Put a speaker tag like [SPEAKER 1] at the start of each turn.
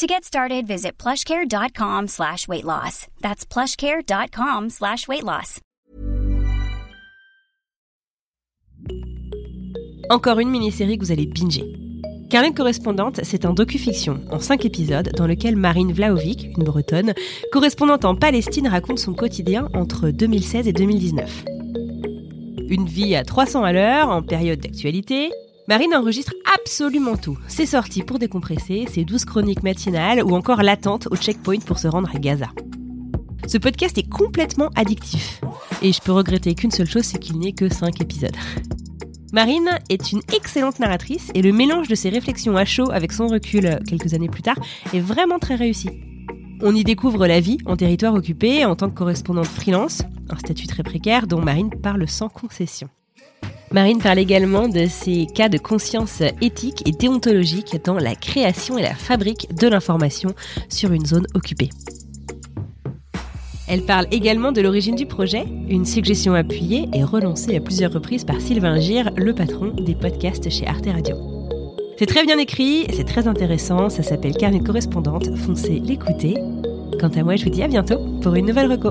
[SPEAKER 1] To get started, visit plushcare.com slash weight loss. That's plushcare.com slash weight loss.
[SPEAKER 2] Encore une mini-série que vous allez binger. Carnet correspondante, c'est un docu-fiction en 5 épisodes dans lequel Marine Vlaovic, une bretonne, correspondante en Palestine, raconte son quotidien entre 2016 et 2019. Une vie à 300 à l'heure, en période d'actualité. Marine enregistre absolument tout. Ses sorties pour décompresser, ses douze chroniques matinales ou encore l'attente au checkpoint pour se rendre à Gaza. Ce podcast est complètement addictif. Et je peux regretter qu'une seule chose, c'est qu'il n'est que 5 épisodes. Marine est une excellente narratrice et le mélange de ses réflexions à chaud avec son recul quelques années plus tard est vraiment très réussi. On y découvre la vie en territoire occupé en tant que correspondante freelance, un statut très précaire dont Marine parle sans concession. Marine parle également de ses cas de conscience éthique et déontologique dans la création et la fabrique de l'information sur une zone occupée. Elle parle également de l'origine du projet, une suggestion appuyée et relancée à plusieurs reprises par Sylvain Gire, le patron des podcasts chez Arte Radio. C'est très bien écrit, c'est très intéressant, ça s'appelle Carnet correspondante, foncez l'écouter. Quant à moi, je vous dis à bientôt pour une nouvelle reco.